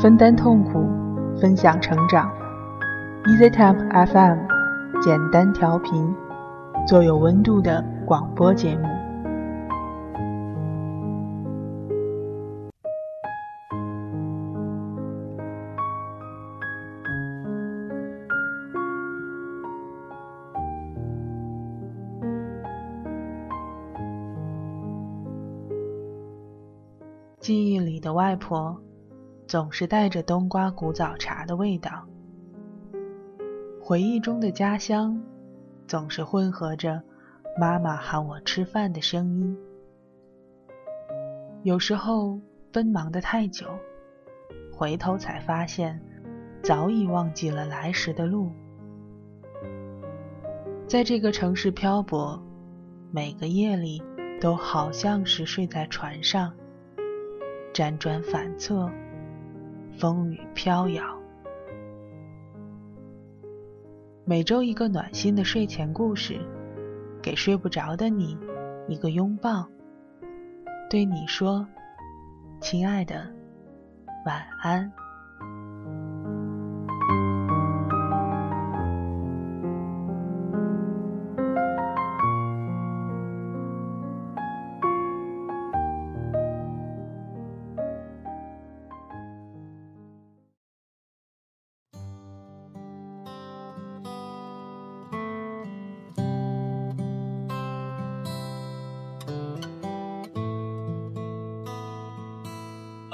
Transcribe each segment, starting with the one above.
分担痛苦，分享成长。EasyTemp FM，简单调频，做有温度的广播节目。记忆里的外婆，总是带着冬瓜古早茶的味道；回忆中的家乡，总是混合着妈妈喊我吃饭的声音。有时候奔忙的太久，回头才发现，早已忘记了来时的路。在这个城市漂泊，每个夜里都好像是睡在船上。辗转反侧，风雨飘摇。每周一个暖心的睡前故事，给睡不着的你一个拥抱，对你说：“亲爱的，晚安。”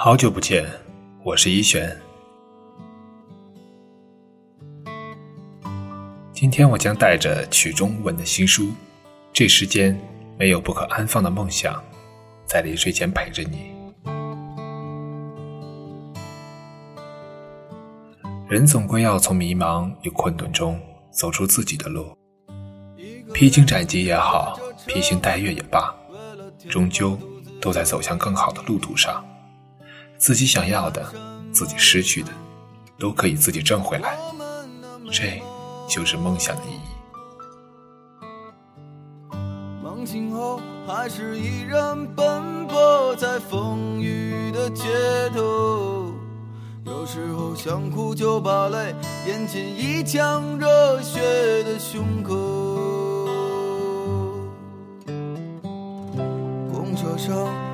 好久不见，我是一璇。今天我将带着曲中文的新书《这世间没有不可安放的梦想》，在临睡前陪着你。人总归要从迷茫与困顿中走出自己的路，披荆斩棘也好，披星戴月也罢，终究都在走向更好的路途上。自己想要的，自己失去的，都可以自己挣回来，这就是梦想的意义。梦醒后，还是依然奔波在风雨的街头，有时候想哭就把泪咽进一腔热血的胸口。公车上。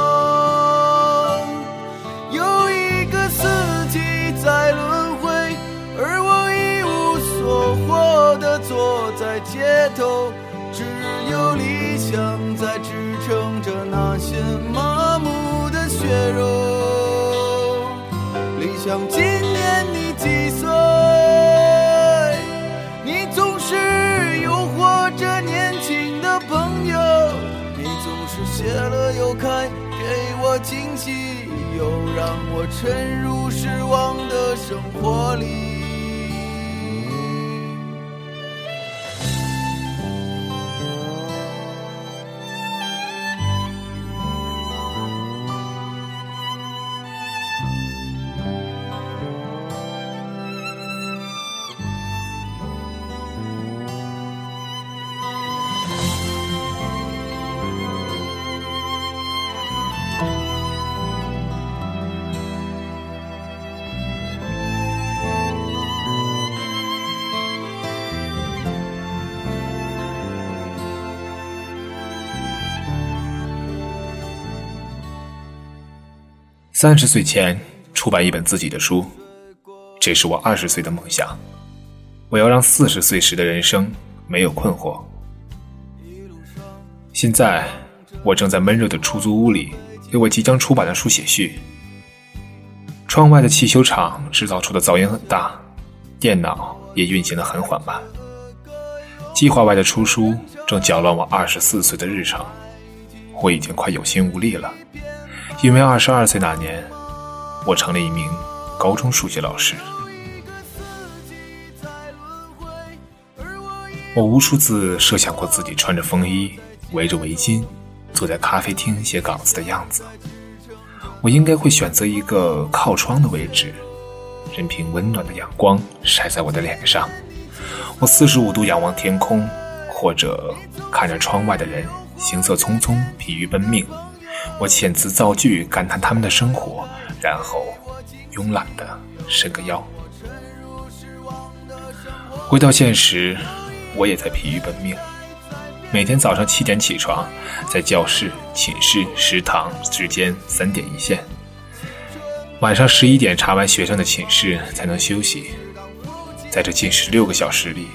街头，只有理想在支撑着那些麻木的血肉。理想，今年你几岁？你总是诱惑着年轻的朋友，你总是谢了又开，给我惊喜。又让我沉入失望的生活里。三十岁前出版一本自己的书，这是我二十岁的梦想。我要让四十岁时的人生没有困惑。现在我正在闷热的出租屋里，给我即将出版的书写序。窗外的汽修厂制造出的噪音很大，电脑也运行的很缓慢。计划外的出书正搅乱我二十四岁的日程，我已经快有心无力了。因为二十二岁那年我成了一名高中数学老师。我无数次设想过自己穿着风衣围着围巾坐在咖啡厅写稿子的样子。我应该会选择一个靠窗的位置任凭温暖的阳光晒在我的脸上。我四十五度仰望天空或者看着窗外的人行色匆匆疲于奔命我遣词造句，感叹他们的生活，然后慵懒的伸个腰。回到现实，我也在疲于奔命。每天早上七点起床，在教室、寝室、食堂之间三点一线。晚上十一点查完学生的寝室才能休息。在这近十六个小时里，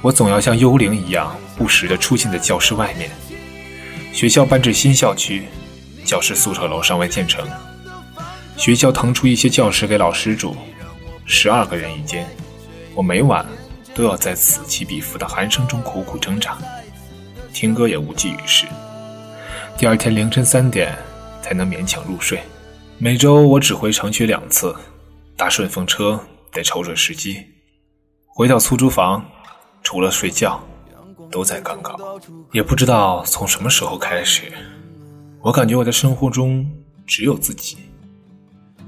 我总要像幽灵一样不时地出现在教室外面。学校搬至新校区，教室宿舍楼尚未建成。学校腾出一些教室给老师住，十二个人一间。我每晚都要在此起彼伏的鼾声中苦苦挣扎。听歌也无济于事，第二天凌晨三点才能勉强入睡。每周我只回城区两次，搭顺风车得瞅准时机。回到出租房，除了睡觉，都在赶稿。也不知道从什么时候开始，我感觉我的生活中只有自己。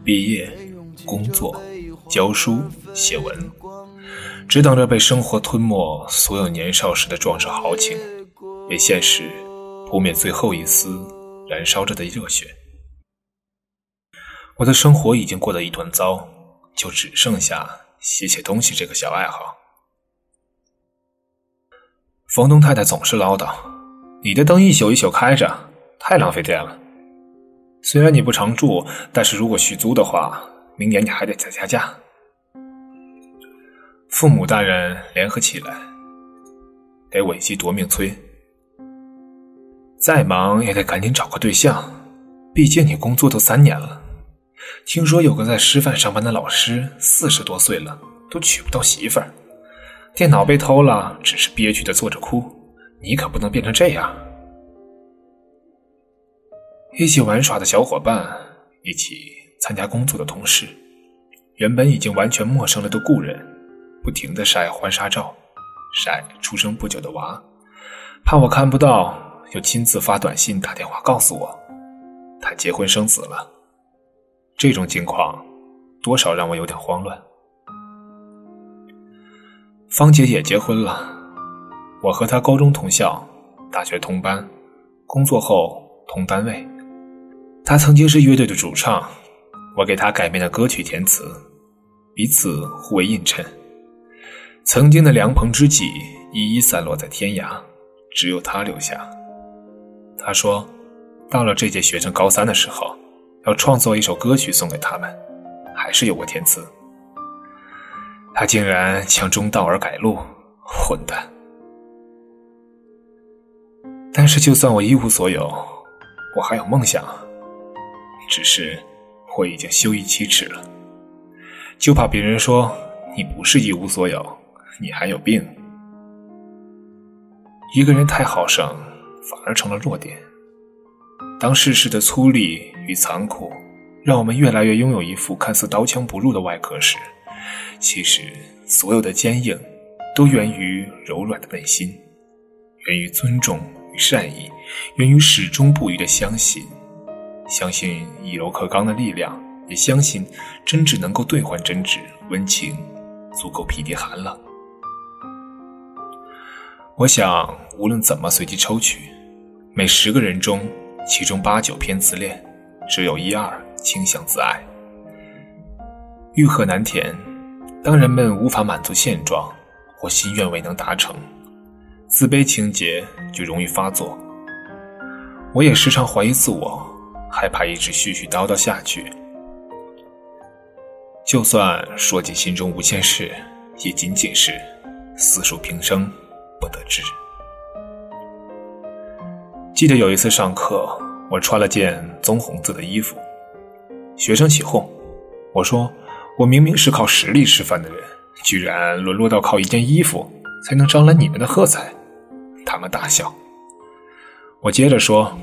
毕业、工作、教书、写文，只等着被生活吞没所有年少时的壮志豪情。被现实扑灭最后一丝燃烧着的热血。我的生活已经过得一团糟，就只剩下写写东西这个小爱好。房东太太总是唠叨：“你的灯一宿一宿开着，太浪费电了。虽然你不常住，但是如果续租的话，明年你还得再加价。”父母大人联合起来，给我一记夺命催。再忙也得赶紧找个对象，毕竟你工作都三年了。听说有个在师范上班的老师，四十多岁了都娶不到媳妇儿，电脑被偷了，只是憋屈的坐着哭。你可不能变成这样。一起玩耍的小伙伴，一起参加工作的同事，原本已经完全陌生了的故人，不停的晒婚纱照，晒出生不久的娃，怕我看不到。就亲自发短信、打电话告诉我，他结婚生子了。这种情况多少让我有点慌乱。芳姐也结婚了，我和她高中同校，大学同班，工作后同单位。他曾经是乐队的主唱，我给他改编的歌曲填词，彼此互为映衬。曾经的良朋知己一一散落在天涯，只有他留下。他说：“到了这届学生高三的时候，要创作一首歌曲送给他们，还是由我填词。他竟然抢中道而改路，混蛋！但是就算我一无所有，我还有梦想，只是我已经羞于启齿了，就怕别人说你不是一无所有，你还有病。一个人太好胜。”反而成了弱点。当世事的粗粝与残酷让我们越来越拥有一副看似刀枪不入的外壳时，其实所有的坚硬都源于柔软的内心，源于尊重与善意，源于始终不渝的相信。相信以柔克刚的力量，也相信真挚能够兑换真挚，温情足够匹敌寒冷。我想，无论怎么随机抽取。每十个人中，其中八九偏自恋，只有一二倾向自爱。欲壑难填，当人们无法满足现状，或心愿未能达成，自卑情节就容易发作。我也时常怀疑自我，害怕一直絮絮叨叨下去。就算说尽心中无限事，也仅仅是死数平生不得志。记得有一次上课，我穿了件棕红色的衣服，学生起哄。我说：“我明明是靠实力吃饭的人，居然沦落到靠一件衣服才能招来你们的喝彩。”他们大笑。我接着说：“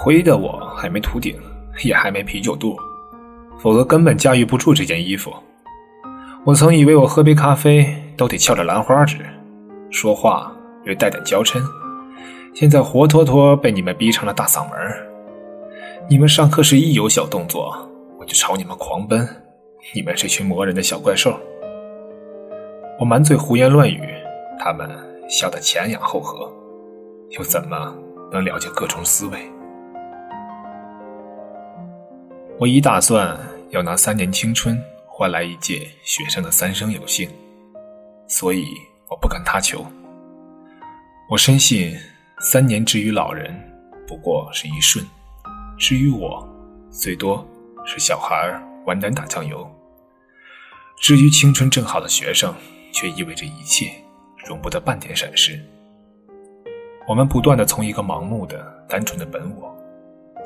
亏得我还没秃顶，也还没啤酒肚，否则根本驾驭不住这件衣服。我曾以为我喝杯咖啡都得翘着兰花指，说话略带点娇嗔。现在活脱脱被你们逼成了大嗓门你们上课时一有小动作，我就朝你们狂奔。你们这群磨人的小怪兽！我满嘴胡言乱语，他们笑得前仰后合，又怎么能了解各种思维？我已打算要拿三年青春换来一届学生的三生有幸，所以我不敢他求。我深信。三年之于老人，不过是一瞬；至于我，最多是小孩玩蛋打酱油。至于青春正好的学生，却意味着一切，容不得半点闪失。我们不断的从一个盲目的、单纯的本我，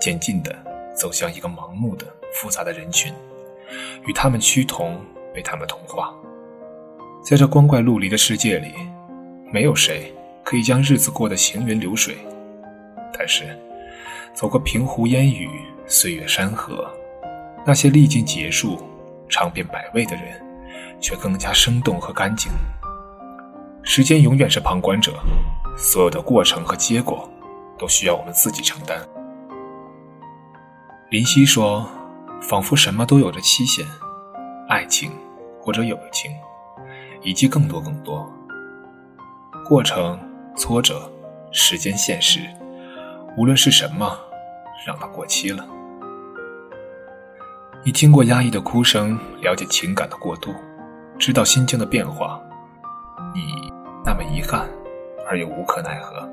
渐进的走向一个盲目的、复杂的人群，与他们趋同，被他们同化。在这光怪陆离的世界里，没有谁。可以将日子过得行云流水，但是走过平湖烟雨、岁月山河，那些历尽劫数、尝遍百味的人，却更加生动和干净。时间永远是旁观者，所有的过程和结果，都需要我们自己承担。林夕说：“仿佛什么都有着期限，爱情或者友情，以及更多更多过程。”挫折、时间、现实，无论是什么，让它过期了。你经过压抑的哭声，了解情感的过渡，知道心境的变化，你那么遗憾，而又无可奈何。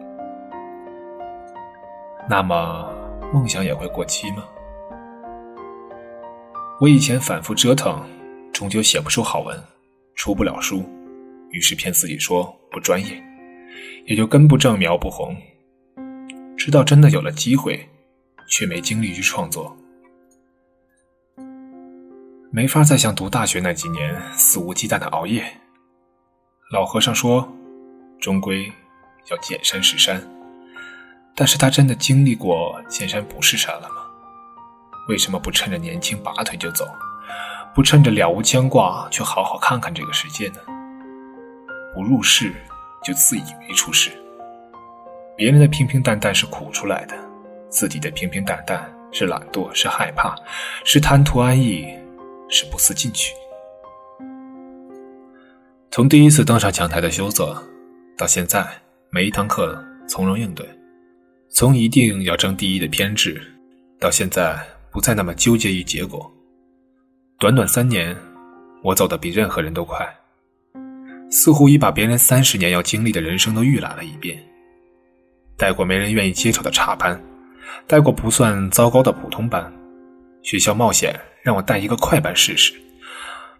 那么，梦想也会过期吗？我以前反复折腾，终究写不出好文，出不了书，于是骗自己说不专业。也就根不正苗不红，直到真的有了机会，却没精力去创作，没法再像读大学那几年肆无忌惮的熬夜。老和尚说，终归要见山是山，但是他真的经历过见山不是山了吗？为什么不趁着年轻拔腿就走，不趁着了无牵挂去好好看看这个世界呢？不入世。就自以为出世，别人的平平淡淡是苦出来的，自己的平平淡淡是懒惰，是害怕，是贪图安逸，是不思进取。从第一次登上讲台的羞涩，到现在每一堂课从容应对；从一定要争第一的偏执，到现在不再那么纠结于结果。短短三年，我走得比任何人都快。似乎已把别人三十年要经历的人生都预览了一遍，带过没人愿意接触的差班，带过不算糟糕的普通班，学校冒险让我带一个快班试试，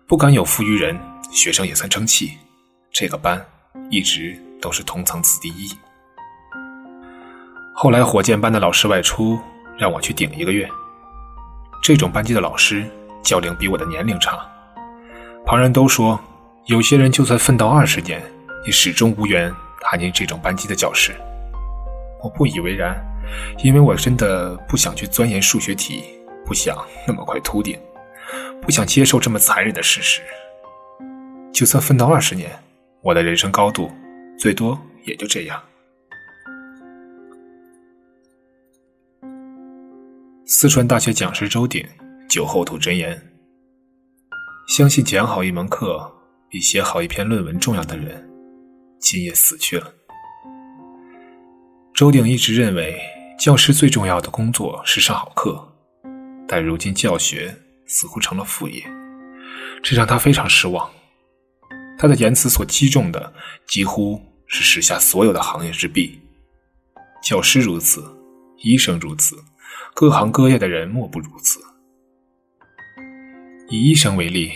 不敢有负于人，学生也算争气，这个班一直都是同层次第一。后来火箭班的老师外出，让我去顶一个月，这种班级的老师教龄比我的年龄长，旁人都说。有些人就算奋斗二十年，也始终无缘踏进这种班级的教室。我不以为然，因为我真的不想去钻研数学题，不想那么快秃顶，不想接受这么残忍的事实。就算奋斗二十年，我的人生高度最多也就这样。四川大学讲师周鼎酒后吐真言：相信讲好一门课。比写好一篇论文重要的人，今夜死去了。周鼎一直认为，教师最重要的工作是上好课，但如今教学似乎成了副业，这让他非常失望。他的言辞所击中的，几乎是时下所有的行业之弊。教师如此，医生如此，各行各业的人莫不如此。以医生为例。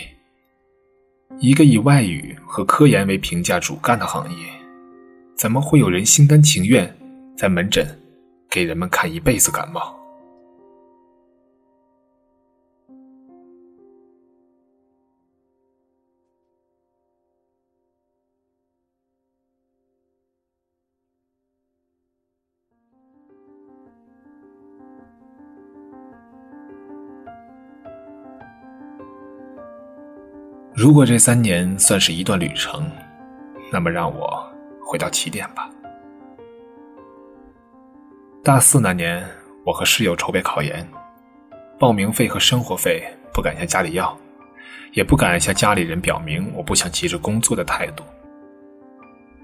一个以外语和科研为评价主干的行业，怎么会有人心甘情愿在门诊给人们看一辈子感冒？如果这三年算是一段旅程，那么让我回到起点吧。大四那年，我和室友筹备考研，报名费和生活费不敢向家里要，也不敢向家里人表明我不想急着工作的态度。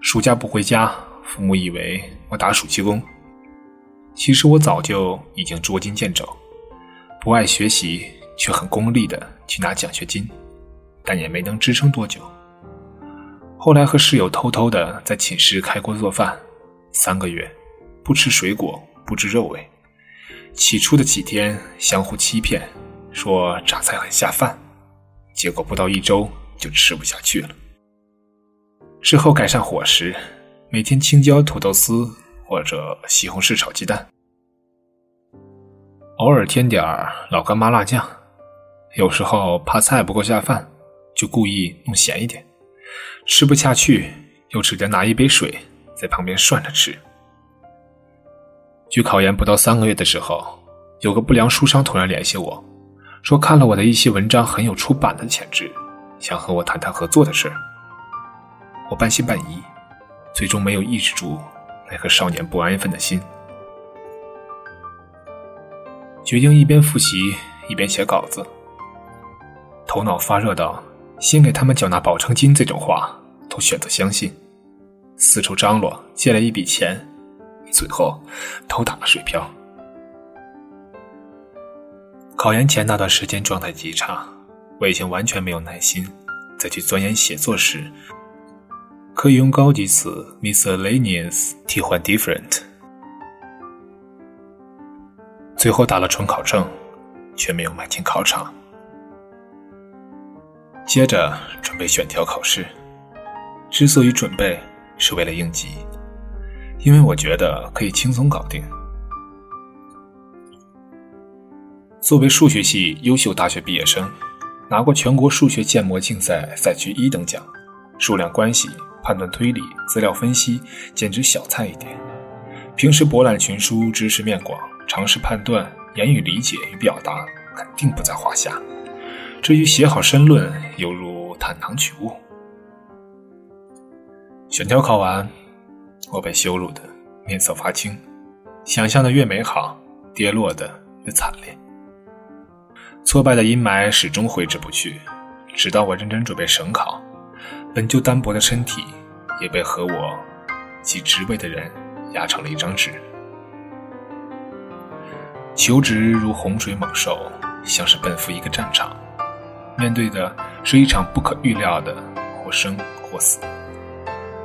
暑假不回家，父母以为我打暑期工，其实我早就已经捉襟见肘，不爱学习却很功利的去拿奖学金，但也没能支撑多久。后来和室友偷偷的在寝室开锅做饭，三个月不吃水果。不知肉味。起初的几天相互欺骗，说榨菜很下饭，结果不到一周就吃不下去了。之后改善伙食，每天青椒土豆丝或者西红柿炒鸡蛋，偶尔添点老干妈辣酱。有时候怕菜不够下饭，就故意弄咸一点。吃不下去，又只得拿一杯水在旁边涮着吃。距考研不到三个月的时候，有个不良书商突然联系我，说看了我的一些文章很有出版的潜质，想和我谈谈合作的事我半信半疑，最终没有抑制住那颗少年不安分的心，决定一边复习一边写稿子。头脑发热到先给他们缴纳保证金这种话都选择相信，四处张罗借了一笔钱。最后，都打了水漂。考研前那段时间状态极差，我已经完全没有耐心再去钻研写作时，可以用高级词 miscellaneous 替换 different。最后打了准考证，却没有迈进考场。接着准备选调考试，之所以准备，是为了应急。因为我觉得可以轻松搞定。作为数学系优秀大学毕业生，拿过全国数学建模竞赛赛区一等奖，数量关系、判断推理、资料分析简直小菜一碟。平时博览群书，知识面广，常识判断、言语理解与表达肯定不在话下。至于写好申论，犹如探囊取物。选调考完。我被羞辱的面色发青，想象的越美好，跌落的越惨烈。挫败的阴霾始终挥之不去，直到我认真准备省考，本就单薄的身体也被和我及职位的人压成了一张纸。求职如洪水猛兽，像是奔赴一个战场，面对的是一场不可预料的或生或死。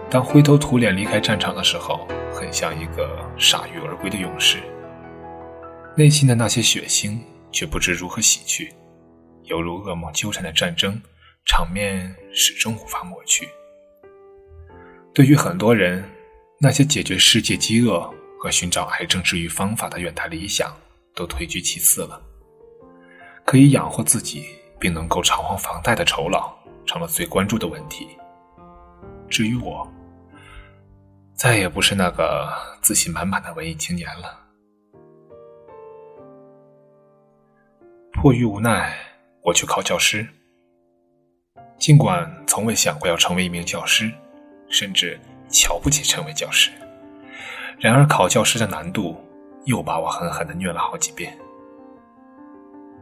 当灰头土脸离开战场的时候，很像一个铩羽而归的勇士。内心的那些血腥却不知如何洗去，犹如噩梦纠缠的战争场面，始终无法抹去。对于很多人，那些解决世界饥饿和寻找癌症治愈方法的远大理想都退居其次了。可以养活自己并能够偿还房贷的酬劳，成了最关注的问题。至于我，再也不是那个自信满满的文艺青年了。迫于无奈，我去考教师。尽管从未想过要成为一名教师，甚至瞧不起成为教师，然而考教师的难度又把我狠狠的虐了好几遍。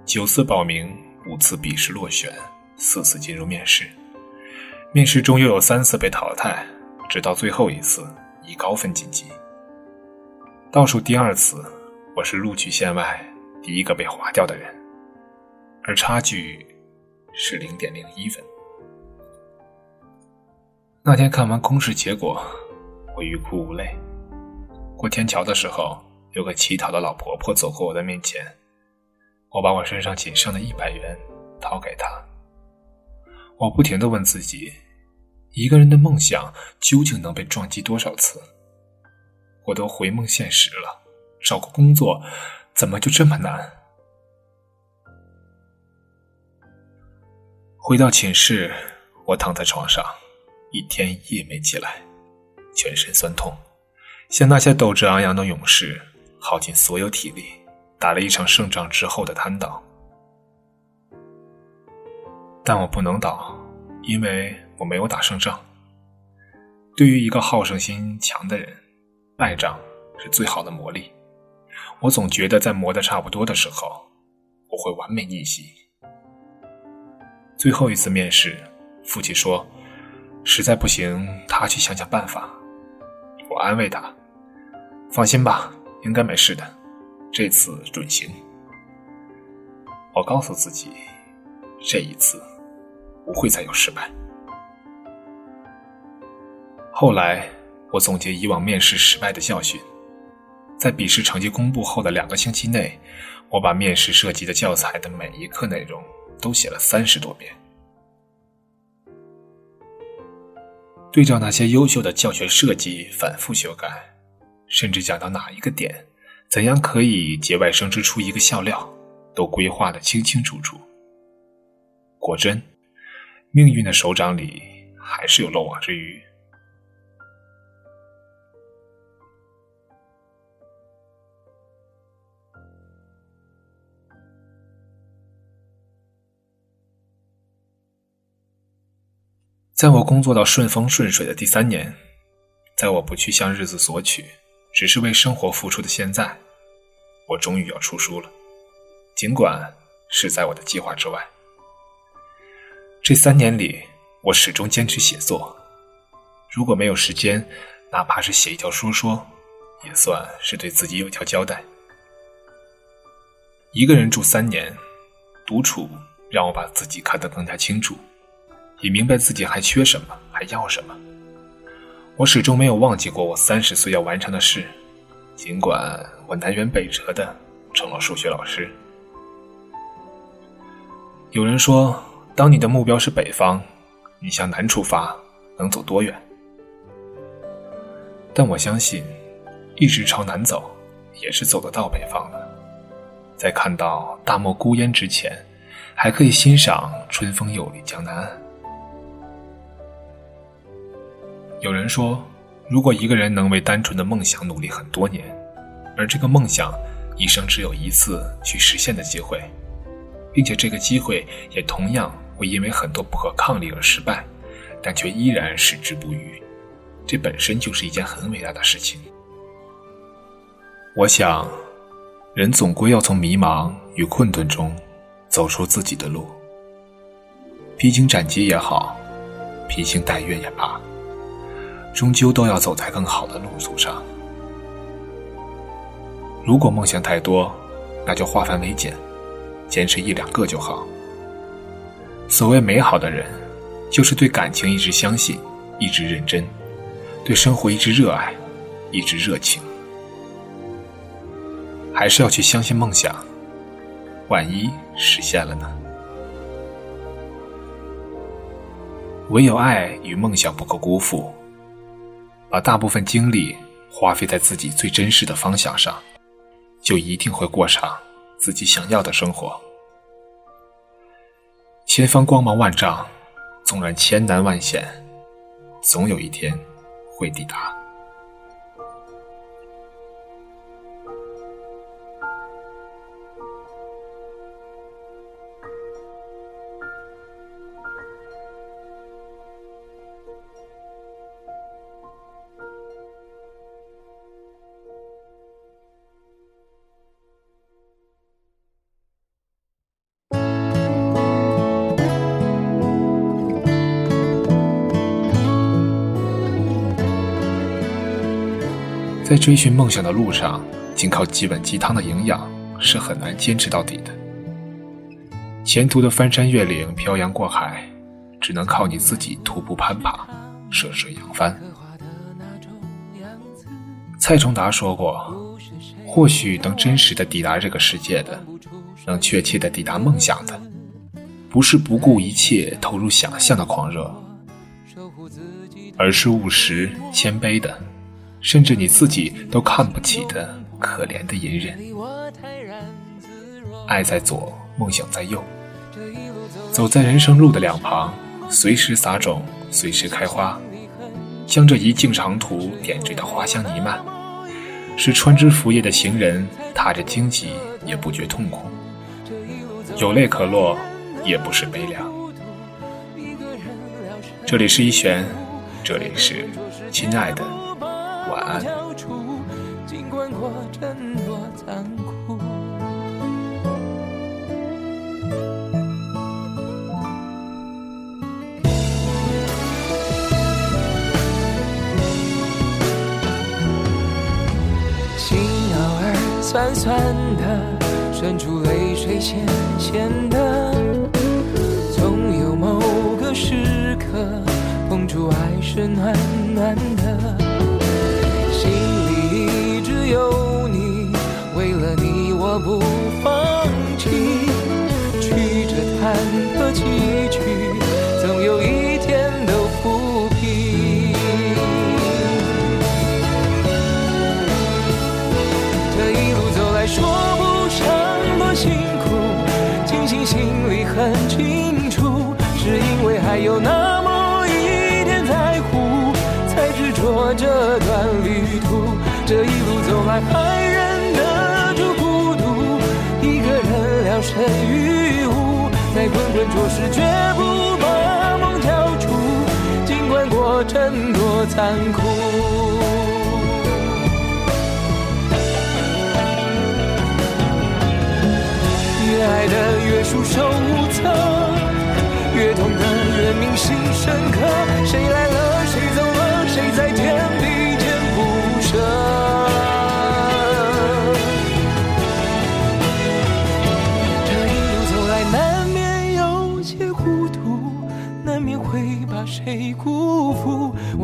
九次报名，五次笔试落选，四次进入面试，面试中又有三次被淘汰，直到最后一次。以高分晋级。倒数第二次，我是录取线外第一个被划掉的人，而差距是零点零一分。那天看完公示结果，我欲哭无泪。过天桥的时候，有个乞讨的老婆婆走过我的面前，我把我身上仅剩的一百元掏给他。我不停的问自己。一个人的梦想究竟能被撞击多少次？我都回梦现实了，找个工作怎么就这么难？回到寝室，我躺在床上，一天一夜没起来，全身酸痛，像那些斗志昂扬的勇士，耗尽所有体力，打了一场胜仗之后的瘫倒。但我不能倒，因为。我没有打胜仗，对于一个好胜心强的人，败仗是最好的磨砺。我总觉得在磨得差不多的时候，我会完美逆袭。最后一次面试，父亲说：“实在不行，他去想想办法。”我安慰他：“放心吧，应该没事的，这次准行。”我告诉自己，这一次不会再有失败。后来，我总结以往面试失败的教训，在笔试成绩公布后的两个星期内，我把面试涉及的教材的每一课内容都写了三十多遍，对照那些优秀的教学设计反复修改，甚至讲到哪一个点，怎样可以节外生枝出一个笑料，都规划的清清楚楚。果真，命运的手掌里还是有漏网之鱼。在我工作到顺风顺水的第三年，在我不去向日子索取，只是为生活付出的现在，我终于要出书了。尽管是在我的计划之外，这三年里，我始终坚持写作。如果没有时间，哪怕是写一条书说，也算是对自己有条交代。一个人住三年，独处让我把自己看得更加清楚。也明白自己还缺什么，还要什么。我始终没有忘记过我三十岁要完成的事，尽管我南辕北辙的成了数学老师。有人说，当你的目标是北方，你向南出发能走多远？但我相信，一直朝南走，也是走得到北方的。在看到大漠孤烟之前，还可以欣赏春风又绿江南岸。有人说，如果一个人能为单纯的梦想努力很多年，而这个梦想一生只有一次去实现的机会，并且这个机会也同样会因为很多不可抗力而失败，但却依然矢志不渝，这本身就是一件很伟大的事情。我想，人总归要从迷茫与困顿中走出自己的路，披荆斩棘也好，披星戴月也罢。终究都要走在更好的路途上。如果梦想太多，那就化繁为简，坚持一两个就好。所谓美好的人，就是对感情一直相信，一直认真，对生活一直热爱，一直热情。还是要去相信梦想，万一实现了呢？唯有爱与梦想不可辜负。把大部分精力花费在自己最真实的方向上，就一定会过上自己想要的生活。前方光芒万丈，纵然千难万险，总有一天会抵达。在追寻梦想的路上，仅靠几碗鸡汤的营养是很难坚持到底的。前途的翻山越岭、漂洋过海，只能靠你自己徒步攀爬、涉水扬帆。蔡崇达说过：“或许能真实的抵达这个世界的，能确切的抵达梦想的，不是不顾一切投入想象的狂热，而是务实谦卑的。”甚至你自己都看不起的可怜的隐忍，爱在左，梦想在右，走在人生路的两旁，随时撒种，随时开花，将这一径长途点缀的花香弥漫，使穿枝拂叶的行人踏着荆棘也不觉痛苦，有泪可落，也不是悲凉。这里是一玄，这里是。亲爱的，尽管过程多残酷。心偶尔酸酸的，渗出泪水咸咸的，总有某个时刻，碰触爱是暖暖的。人聊胜于无，在滚滚浊世绝不把梦交出，尽管过程多残酷。越爱的越束手无策，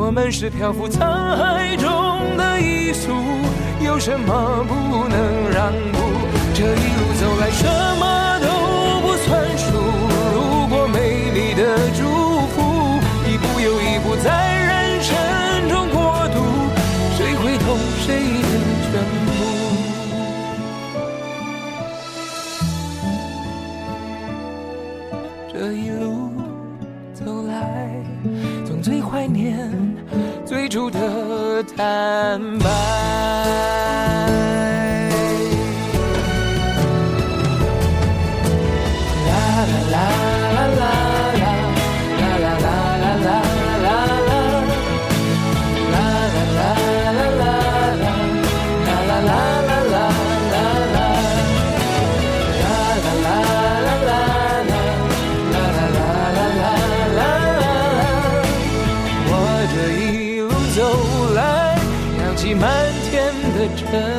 我们是漂浮沧海中的一粟，有什么不能让步？这一路走来，什么都坦白。我